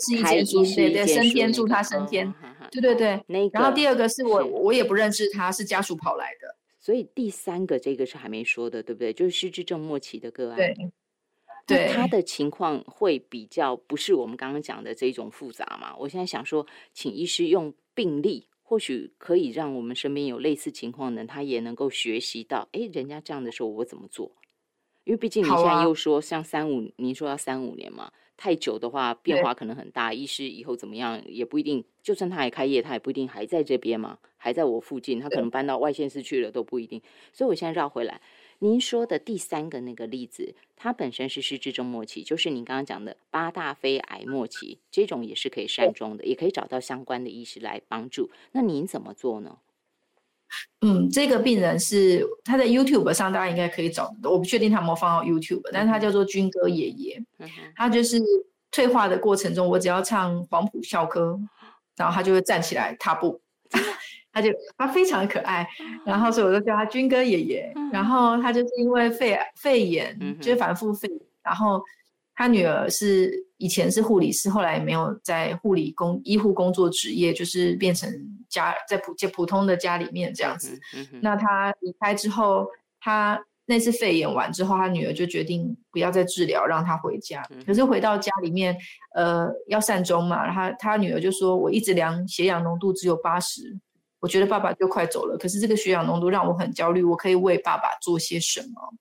对对，升天祝他升天，对对对。那然后第二个是我我也不认识他，是家属跑来的。所以第三个这个是还没说的，对不对？就是失智症末期的个案。对，对，他的情况会比较不是我们刚刚讲的这种复杂嘛？我现在想说，请医师用病例，或许可以让我们身边有类似情况的人，他也能够学习到，哎，人家这样的时候我怎么做？因为毕竟你现在又说像三五，您说要三五年嘛，太久的话变化可能很大。医师以后怎么样也不一定，就算他还开业，他也不一定还在这边嘛，还在我附近，他可能搬到外县市去了都不一定。所以我现在绕回来，您说的第三个那个例子，它本身是失智症末期，就是您刚刚讲的八大非癌末期，这种也是可以善终的，也可以找到相关的医师来帮助。那您怎么做呢？嗯，这个病人是他在 YouTube 上，大家应该可以找我不确定他有没有放到 YouTube，但是他叫做军哥爷爷。他就是退化的过程中，我只要唱黄埔校歌，然后他就会站起来踏步。他就他非常可爱，然后所以我就叫他军哥爷爷。然后他就是因为肺肺炎，就是反复肺，然后他女儿是以前是护理师，后来没有在护理工医护工作职业，就是变成家在普就普通的家里面这样子。那他离开之后，他那次肺炎完之后，他女儿就决定不要再治疗，让他回家。可是回到家里面，呃，要善终嘛，然后他女儿就说：“我一直量血氧浓度只有八十。”我觉得爸爸就快走了，可是这个血氧浓度让我很焦虑。我可以为爸爸做些什么？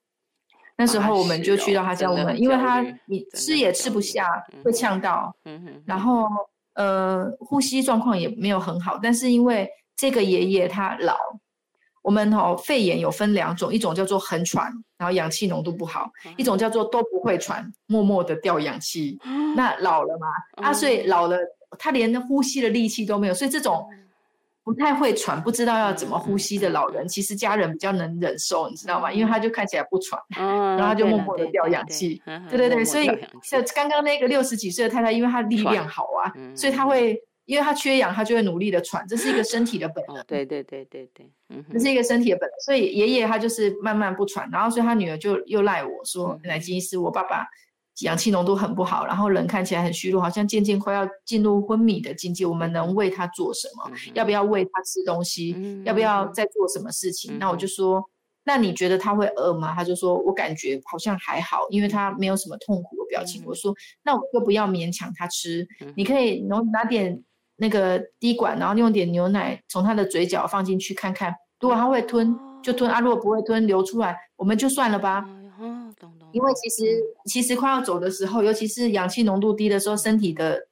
那时候我们就去到他家，我们因为他你吃也吃不下，会呛到，然后呃呼吸状况也没有很好。但是因为这个爷爷他老，我们哦肺炎有分两种，一种叫做很喘，然后氧气浓度不好；一种叫做都不会喘，默默的掉氧气。那老了嘛，啊，所以老了他连呼吸的力气都没有，所以这种。不太会喘，不知道要怎么呼吸的老人，其实家人比较能忍受，你知道吗？因为他就看起来不喘，然后他就默默的掉氧气。对对对，所以像刚刚那个六十几岁的太太，因为她力量好啊，所以她会，因为她缺氧，她就会努力的喘，这是一个身体的本能。对对对对对，这是一个身体的本能。所以爷爷他就是慢慢不喘，然后所以他女儿就又赖我说，奶金医师，我爸爸。氧气浓度很不好，然后人看起来很虚弱，好像渐渐快要进入昏迷的境界。我们能为他做什么？要不要喂他吃东西？要不要再做什么事情？那我就说，那你觉得他会饿吗？他就说，我感觉好像还好，因为他没有什么痛苦的表情。我说，那我就不要勉强他吃，你可以拿拿点那个滴管，然后用点牛奶从他的嘴角放进去看看，如果他会吞就吞啊，如果不会吞流出来，我们就算了吧。因为其实其实快要走的时候，尤其是氧气浓度低的时候，身体的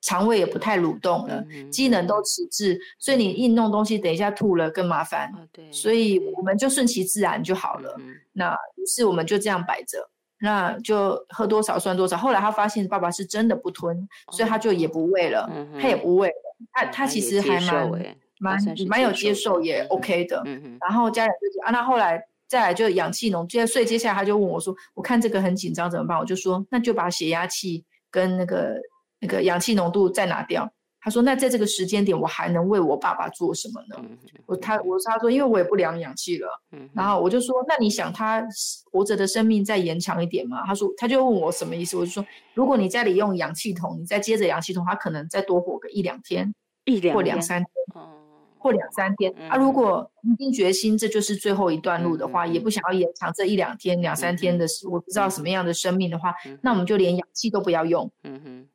肠胃也不太蠕动了，机能都迟滞，所以你硬弄东西，等一下吐了更麻烦。对，所以我们就顺其自然就好了。那于是我们就这样摆着，那就喝多少算多少。后来他发现爸爸是真的不吞，所以他就也不喂了，他也不喂了。他他其实还蛮蛮蛮有接受，也 OK 的。然后家人就啊，那后来。再来就氧气浓，接着所以接下来他就问我说：“我看这个很紧张怎么办？”我就说：“那就把血压器跟那个那个氧气浓度再拿掉。”他说：“那在这个时间点，我还能为我爸爸做什么呢？”我他我他说：“因为我也不量氧气了。”然后我就说：“那你想他活着的生命再延长一点吗？”他说：“他就问我什么意思？”我就说：“如果你家里用氧气筒，你再接着氧气筒，他可能再多活个一两天，一两或两三天。”或两三天啊，如果已经决心这就是最后一段路的话，也不想要延长这一两天、两三天的，我不知道什么样的生命的话，那我们就连氧气都不要用。嗯哼，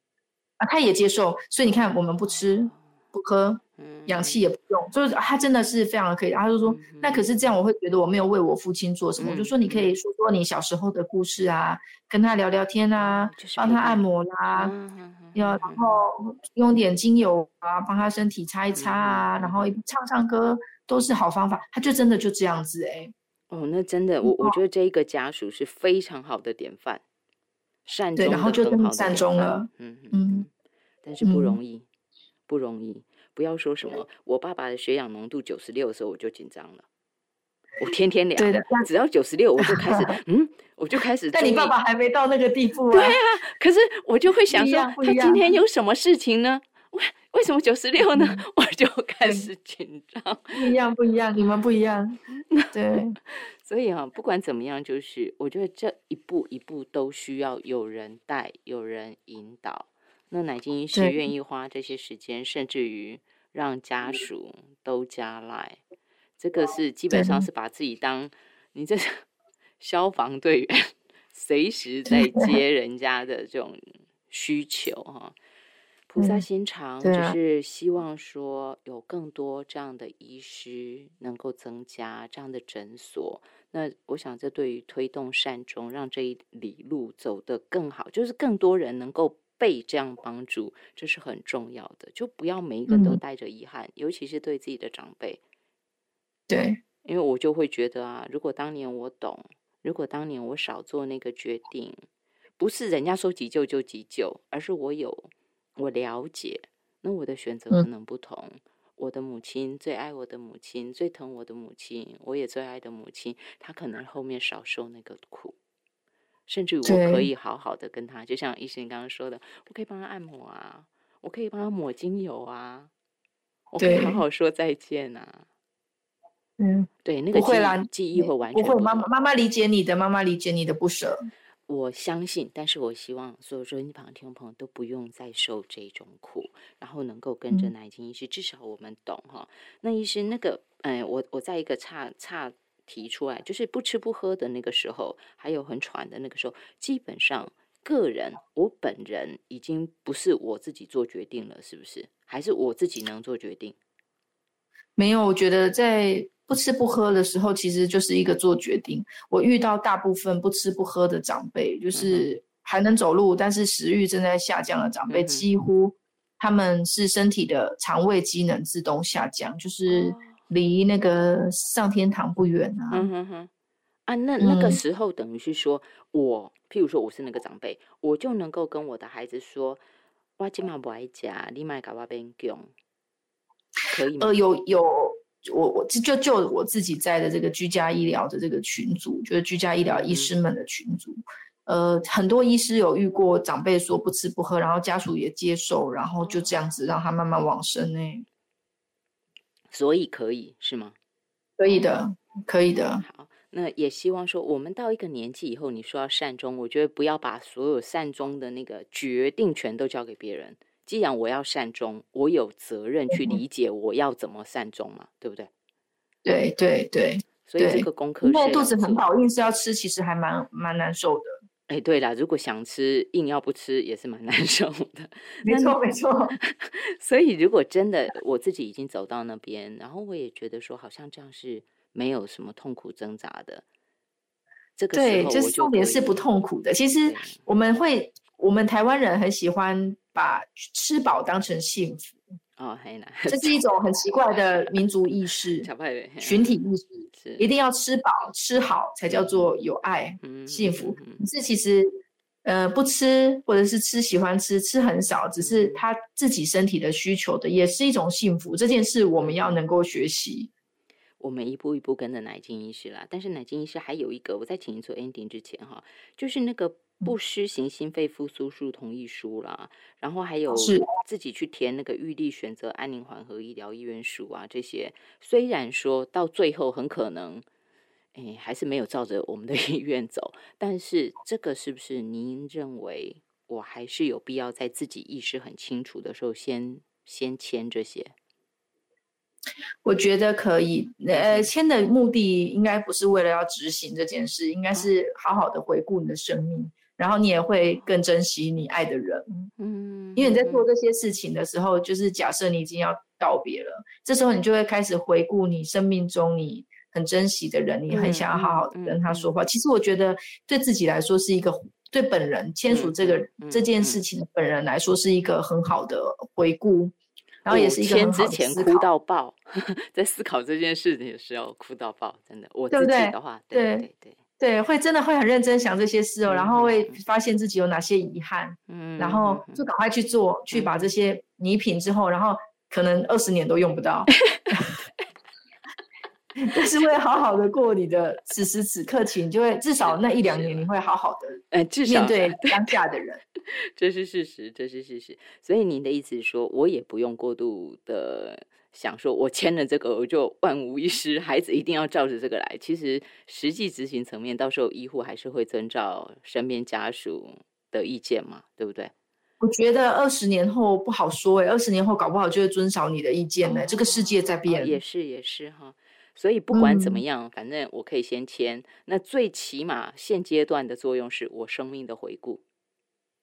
啊，他也接受，所以你看，我们不吃不喝。氧气也不用，就是他真的是非常的可以。他就说，那可是这样，我会觉得我没有为我父亲做什么。我就说，你可以说说你小时候的故事啊，跟他聊聊天啊，帮他按摩啦，要然后用点精油啊，帮他身体擦一擦啊，然后唱唱歌都是好方法。他就真的就这样子哎。哦，那真的，我我觉得这一个家属是非常好的典范，善终，然后就这么善终了。嗯嗯，但是不容易，不容易。不要说什么，我爸爸的血氧浓度九十六的时候我就紧张了，我天天量，的，只要九十六我就开始，嗯，我就开始。但你爸爸还没到那个地步啊。对啊，可是我就会想说，他今天有什么事情呢？为为什么九十六呢？我就开始紧张。不一样，不一样，你们不一样。对，所以啊，不管怎么样，就是我觉得这一步一步都需要有人带，有人引导。那奶金医师愿意花这些时间，甚至于让家属都加赖，这个是基本上是把自己当你这消防队员，随时在 接人家的这种需求哈。菩萨心肠，就是希望说有更多这样的医师能够增加这样的诊所。那我想，这对于推动善终，让这一里路走得更好，就是更多人能够。被这样帮助，这是很重要的。就不要每一个都带着遗憾，尤其是对自己的长辈。对，因为我就会觉得啊，如果当年我懂，如果当年我少做那个决定，不是人家说急救就急救，而是我有我了解，那我的选择可能不同。我的母亲最爱我的母亲，最疼我的母亲，我也最爱的母亲，她可能后面少受那个苦。甚至我可以好好的跟他，就像医生刚刚说的，我可以帮他按摩啊，我可以帮他抹精油啊，我可以好好说再见啊。嗯，对，那个记忆会完全不会。妈妈妈妈理解你的，妈妈理解你的不舍。我相信，但是我希望所有说你旁听众朋友都不用再受这种苦，然后能够跟着南京医师，至少我们懂哈。那医师那个，嗯，我我在一个差差提出来，就是不吃不喝的那个时候，还有很喘的那个时候，基本上个人我本人已经不是我自己做决定了，是不是？还是我自己能做决定？没有，我觉得在。不吃不喝的时候，其实就是一个做决定。我遇到大部分不吃不喝的长辈，就是还能走路，但是食欲正在下降的长辈，几乎他们是身体的肠胃机能自动下降，就是离那个上天堂不远啊。嗯哼哼，啊，那那个时候等于是说，我譬如说我是那个长辈，我就能够跟我的孩子说：“我今晚不爱家，你买给我变强。”可以吗？呃，有有。我我就就我自己在的这个居家医疗的这个群组，就是居家医疗医师们的群组，呃，很多医师有遇过长辈说不吃不喝，然后家属也接受，然后就这样子让他慢慢往生呢。所以可以是吗？可以的，可以的。好，那也希望说，我们到一个年纪以后，你说要善终，我觉得不要把所有善终的那个决定权都交给别人。既然我要善终，我有责任去理解我要怎么善终嘛，对不对？对对对，所以这个功课，因为肚子很饱，硬是要吃，其实还蛮蛮难受的。哎，对了，如果想吃，硬要不吃也是蛮难 受的。没错没错。所以如果真的我自己已经走到那边，然后我也觉得说，好像这样是没有什么痛苦挣扎的。这个对，就是重点是不痛苦的。其实我们会，我们台湾人很喜欢。把吃饱当成幸福哦，黑男，这是一种很奇怪的民族意识、群体意识，一定要吃饱吃好才叫做有爱、幸福。是其实，呃，不吃或者是吃喜欢吃，吃很少，只是他自己身体的需求的，也是一种幸福。这件事我们要能够学习。我们一步一步跟着奶精医师啦，但是奶精医师还有一个，我在请你做 ending 之前哈，就是那个。不施行心肺复苏术同意书啦，然后还有自己去填那个预立选择安宁缓和医疗医院书啊，这些。虽然说到最后很可能，哎，还是没有照着我们的 意愿走，但是这个是不是您认为我还是有必要在自己意识很清楚的时候先先签这些？我觉得可以，呃，签的目的应该不是为了要执行这件事，应该是好好的回顾你的生命。然后你也会更珍惜你爱的人，嗯，因为你在做这些事情的时候，就是假设你已经要道别了，这时候你就会开始回顾你生命中你很珍惜的人，你很想要好好的跟他说话。其实我觉得对自己来说是一个，对本人签署这个这件事情的本人来说是一个很好的回顾，然后也是一个很好的之前哭到。爆，在思考这件事情的时候哭到爆，真的，我自己的话，对对。对。对，会真的会很认真想这些事哦，然后会发现自己有哪些遗憾，嗯，然后就赶快去做，去把这些拟品之后，然后可能二十年都用不到 但是会好好的过你的此时此刻，请就会至少那一两年你会好好的，呃，至少面 对当下的人，这是事实，这是事实。所以您的意思是说，我也不用过度的。想说，我签了这个，我就万无一失，孩子一定要照着这个来。其实实际执行层面，到时候医护还是会遵照身边家属的意见嘛，对不对？我觉得二十年后不好说哎，二十年后搞不好就会遵守你的意见呢。这个世界在变，也是也是哈。所以不管怎么样，反正我可以先签。那最起码现阶段的作用是我生命的回顾，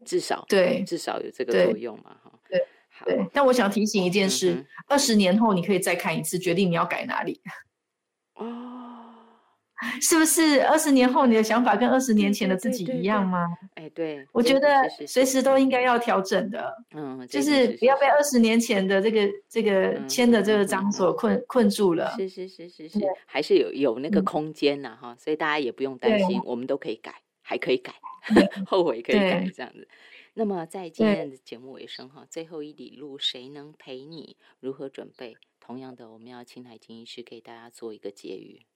至少对，至少有这个作用嘛哈。对。对，但我想提醒一件事：二十年后你可以再看一次，决定你要改哪里。哦，是不是？二十年后你的想法跟二十年前的自己一样吗？哎，对，我觉得随时都应该要调整的。嗯，就是不要被二十年前的这个这个签的这个章所困困住了。是是是是是，还是有有那个空间呐哈，所以大家也不用担心，我们都可以改，还可以改，后悔可以改这样子。那么在今天的节目尾声哈，最后一里路谁能陪你？如何准备？同样的，我们要请海金医师给大家做一个结语。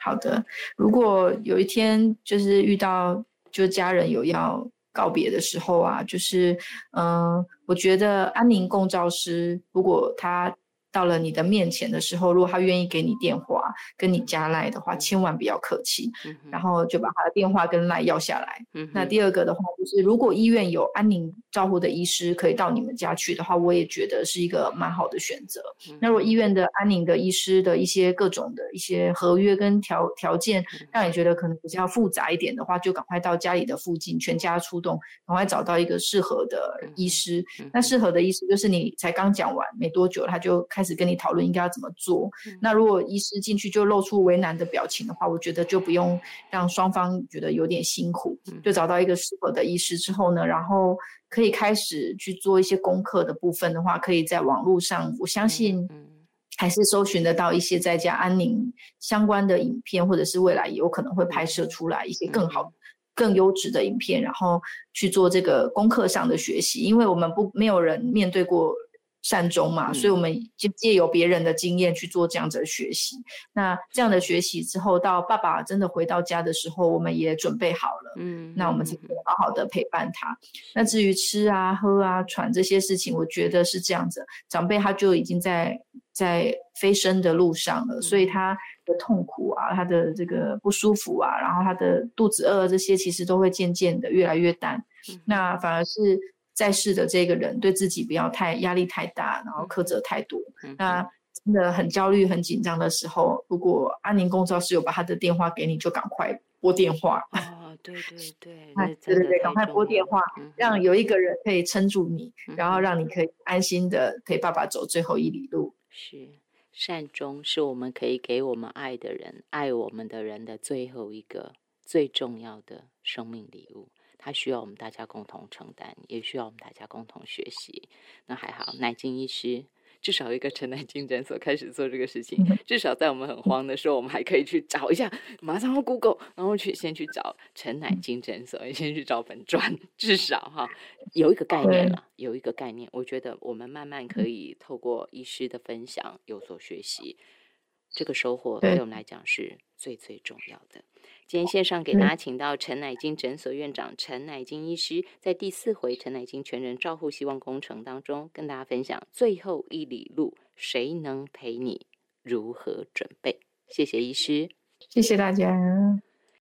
好的，如果有一天就是遇到，就家人有要告别的时候啊，就是嗯，我觉得安宁共照师如果他。到了你的面前的时候，如果他愿意给你电话，跟你加赖的话，千万不要客气，然后就把他的电话跟赖要下来。那第二个的话，就是如果医院有安宁照护的医师可以到你们家去的话，我也觉得是一个蛮好的选择。那如果医院的安宁的医师的一些各种的一些合约跟条条件，让你觉得可能比较复杂一点的话，就赶快到家里的附近，全家出动，赶快找到一个适合的医师。那适合的医师就是你才刚讲完没多久，他就开。始跟你讨论应该要怎么做。那如果医师进去就露出为难的表情的话，我觉得就不用让双方觉得有点辛苦。就找到一个适合的医师之后呢，然后可以开始去做一些功课的部分的话，可以在网络上，我相信还是搜寻得到一些在家安宁相关的影片，或者是未来有可能会拍摄出来一些更好、更优质的影片，然后去做这个功课上的学习。因为我们不没有人面对过。善终嘛，所以我们就借由别人的经验去做这样子的学习。那这样的学习之后，到爸爸真的回到家的时候，我们也准备好了。嗯，那我们才可以好好的陪伴他。那至于吃啊、喝啊、喘这些事情，我觉得是这样子。长辈他就已经在在飞升的路上了，所以他的痛苦啊、他的这个不舒服啊，然后他的肚子饿这些，其实都会渐渐的越来越淡。那反而是。在世的这个人对自己不要太压力太大，然后苛责太多。那真的很焦虑、很紧张的时候，如果安宁公照师有把他的电话给你，就赶快拨电话。哦，对对 对，对对对，赶快拨电话，让有一个人可以撑住你，然后让你可以安心的陪爸爸走最后一里路。是善终是我们可以给我们爱的人、爱我们的人的最后一个最重要的生命礼物。它需要我们大家共同承担，也需要我们大家共同学习。那还好，奶金医师至少一个陈乃金诊所开始做这个事情。至少在我们很慌的时候，我们还可以去找一下，马上要 Google，然后去先去找陈乃金诊所，先去找本专。至少哈，有一个概念了，有一个概念。我觉得我们慢慢可以透过医师的分享有所学习，这个收获对我们来讲是最最重要的。今天线上给大家请到陈乃金诊所院长陈乃金医师，在第四回陈乃金全人照护希望工程当中，跟大家分享最后一里路，谁能陪你？如何准备？谢谢医师，谢谢大家。